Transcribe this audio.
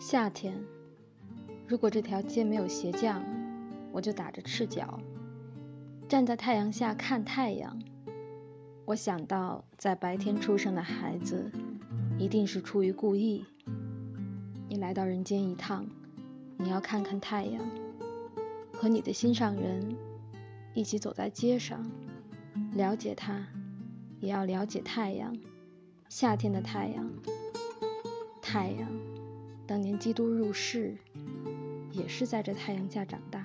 夏天，如果这条街没有鞋匠，我就打着赤脚站在太阳下看太阳。我想到，在白天出生的孩子，一定是出于故意。你来到人间一趟，你要看看太阳，和你的心上人一起走在街上，了解他，也要了解太阳。夏天的太阳，太阳。当年基督入世，也是在这太阳下长大。